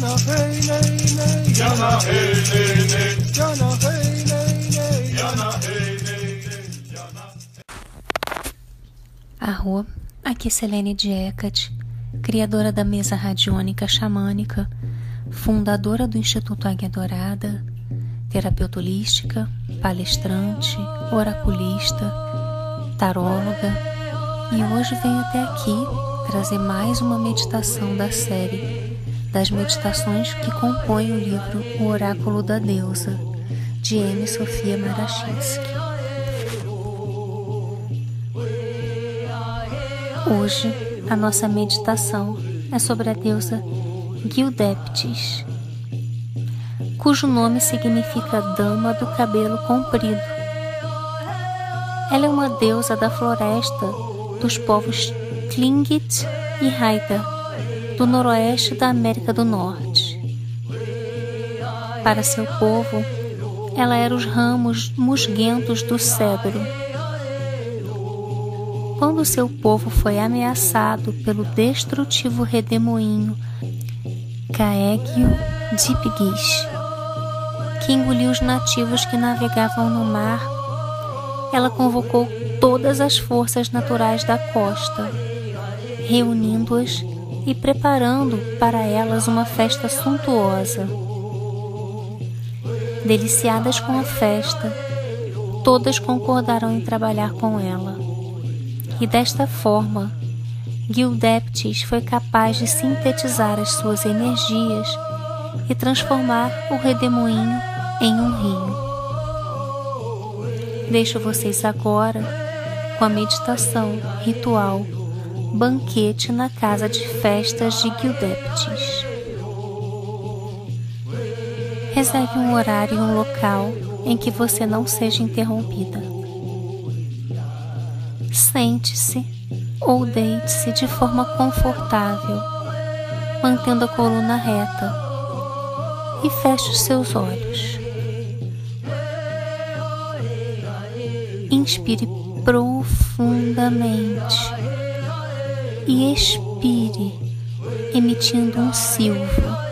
Yana hey aqui é Selene Diecat, criadora da mesa radiônica xamânica, fundadora do Instituto Águia Dourada, terapeuta holística, palestrante, oraculista, taróloga, e hoje venho até aqui trazer mais uma meditação da série das meditações que compõem o livro O Oráculo da Deusa, de M. Sofia Marachinsky. Hoje, a nossa meditação é sobre a deusa Gildeptis, cujo nome significa Dama do Cabelo Comprido. Ela é uma deusa da floresta dos povos Tlingit e Haida, do noroeste da América do Norte. Para seu povo, ela era os ramos musguentos do cedro. Quando seu povo foi ameaçado pelo destrutivo redemoinho Caegio Dipgish, que engoliu os nativos que navegavam no mar, ela convocou todas as forças naturais da costa, reunindo-as e preparando para elas uma festa suntuosa. Deliciadas com a festa, todas concordaram em trabalhar com ela. E desta forma, Gildeptis foi capaz de sintetizar as suas energias e transformar o redemoinho em um rio. Deixo vocês agora com a meditação ritual Banquete na Casa de Festas de Gildeptis. Reserve um horário e um local em que você não seja interrompida. Sente-se ou deite-se de forma confortável, mantendo a coluna reta e feche os seus olhos. Inspire profundamente e expire, emitindo um silvo.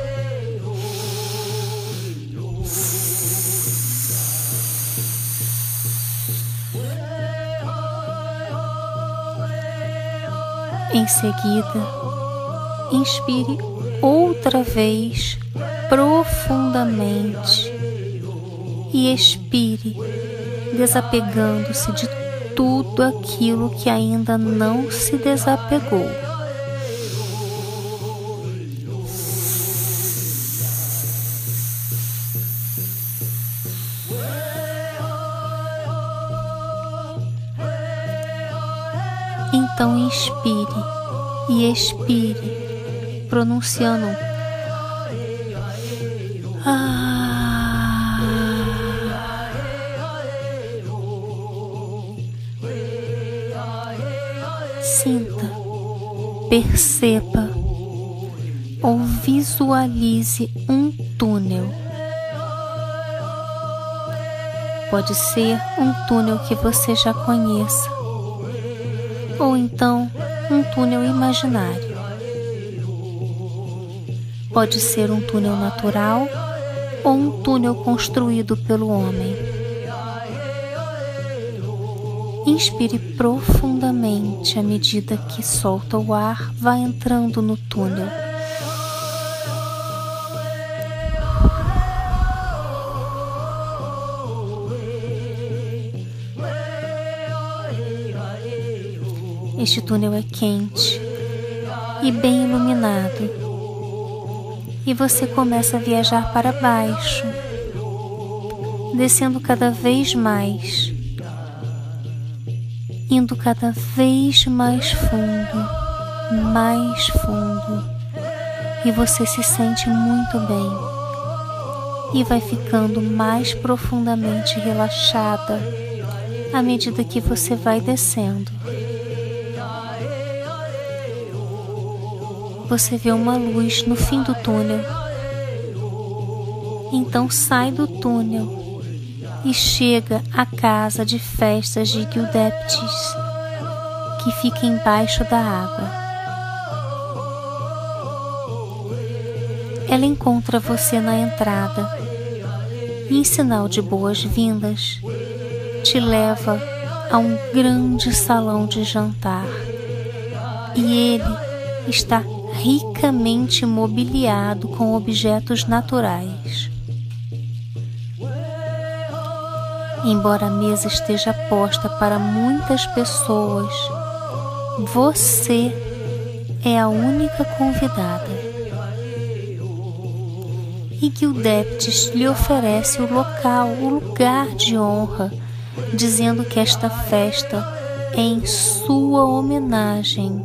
Em seguida, inspire outra vez profundamente e expire, desapegando-se de tudo aquilo que ainda não se desapegou. Então inspire e expire, pronunciando ah. Perceba ou visualize um túnel. Pode ser um túnel que você já conheça ou então um túnel imaginário. Pode ser um túnel natural ou um túnel construído pelo homem. Inspire profundamente à medida que solta o ar, vai entrando no túnel. Este túnel é quente e bem iluminado, e você começa a viajar para baixo, descendo cada vez mais, indo cada vez mais fundo, mais fundo, e você se sente muito bem e vai ficando mais profundamente relaxada à medida que você vai descendo. você vê uma luz no fim do túnel. Então sai do túnel e chega à casa de festas de Gildeptis, que fica embaixo da água. ela encontra você na entrada e, em sinal de boas-vindas, te leva a um grande salão de jantar. E ele está ricamente mobiliado com objetos naturais. Embora a mesa esteja posta para muitas pessoas, você é a única convidada e Deptis lhe oferece o local, o lugar de honra, dizendo que esta festa é em sua homenagem.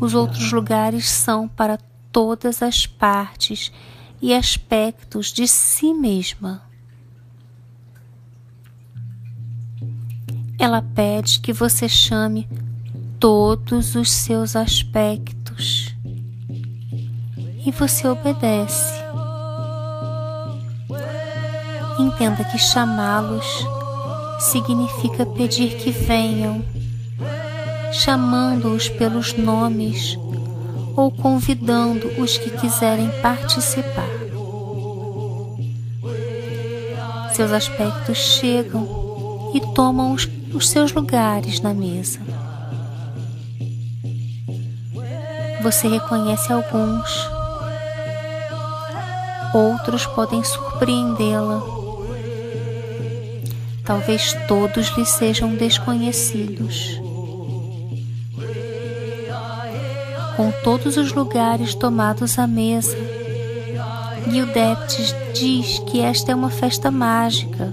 Os outros lugares são para todas as partes e aspectos de si mesma. Ela pede que você chame todos os seus aspectos e você obedece. Entenda que chamá-los significa pedir que venham, chamando-os pelos nomes ou convidando os que quiserem participar. Seus aspectos chegam e tomam os, os seus lugares na mesa. Você reconhece alguns, outros podem surpreendê-la talvez todos lhe sejam desconhecidos. Com todos os lugares tomados à mesa, Gildeptes diz que esta é uma festa mágica,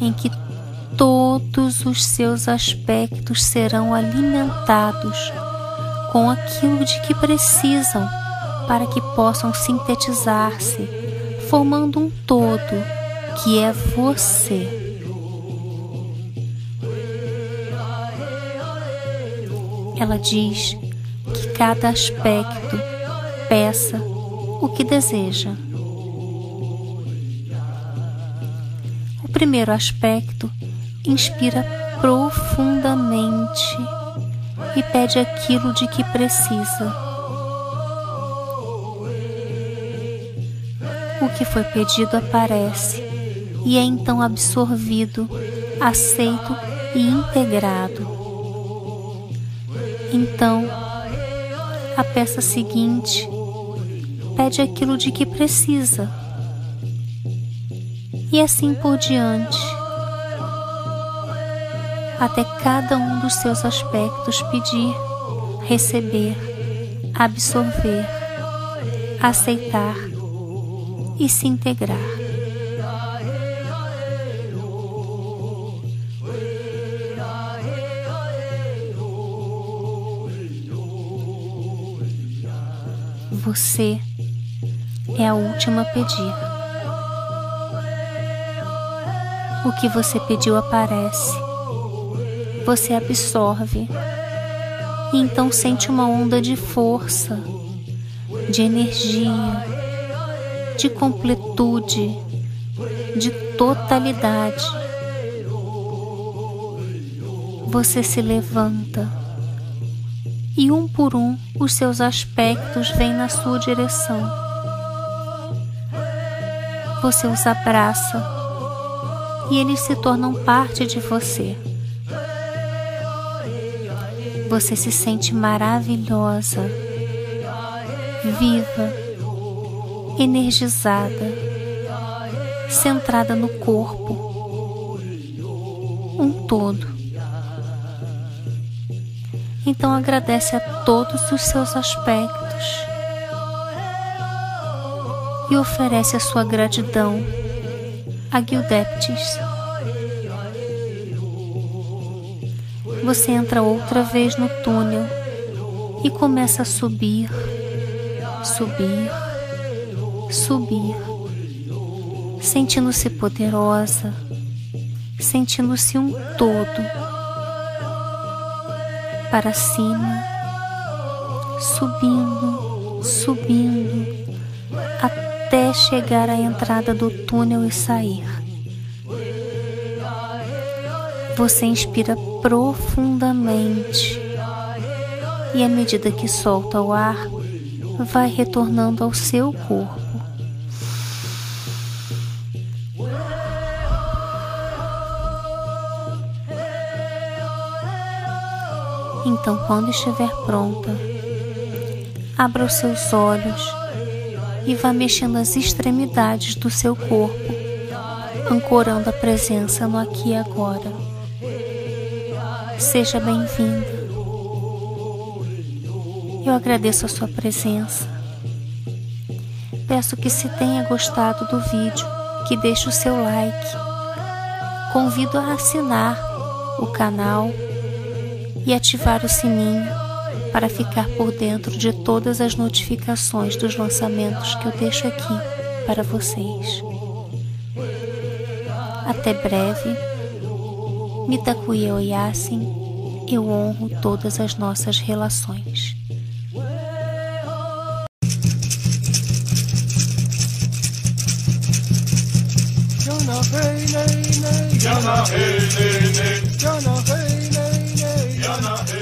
em que todos os seus aspectos serão alimentados com aquilo de que precisam para que possam sintetizar-se, formando um todo que é você. Ela diz que cada aspecto peça o que deseja. O primeiro aspecto inspira profundamente e pede aquilo de que precisa. O que foi pedido aparece e é então absorvido, aceito e integrado. Então, a peça seguinte pede aquilo de que precisa, e assim por diante, até cada um dos seus aspectos pedir, receber, absorver, aceitar e se integrar. Você é a última a pedir. O que você pediu aparece. Você absorve e então sente uma onda de força, de energia, de completude, de totalidade. Você se levanta e um por um os seus aspectos vêm na sua direção. Você os abraça e eles se tornam parte de você. Você se sente maravilhosa, viva, energizada, centrada no corpo, um todo. Então agradece a todos os seus aspectos e oferece a sua gratidão a Gildeptis. Você entra outra vez no túnel e começa a subir, subir, subir, sentindo-se poderosa, sentindo-se um todo para cima, subindo, subindo, até chegar à entrada do túnel e sair. Você inspira profundamente e, à medida que solta o ar, vai retornando ao seu corpo. Então, quando estiver pronta, abra os seus olhos e vá mexendo as extremidades do seu corpo, ancorando a presença no aqui e agora. Seja bem-vinda. Eu agradeço a sua presença. Peço que se tenha gostado do vídeo, que deixe o seu like. Convido a assinar o canal e ativar o sininho para ficar por dentro de todas as notificações dos lançamentos que eu deixo aqui para vocês. Até breve. Mitakuya Oyasin, eu honro todas as nossas relações. Yana hey, nay, nay. Yana hey, nay, nay. Yana hey,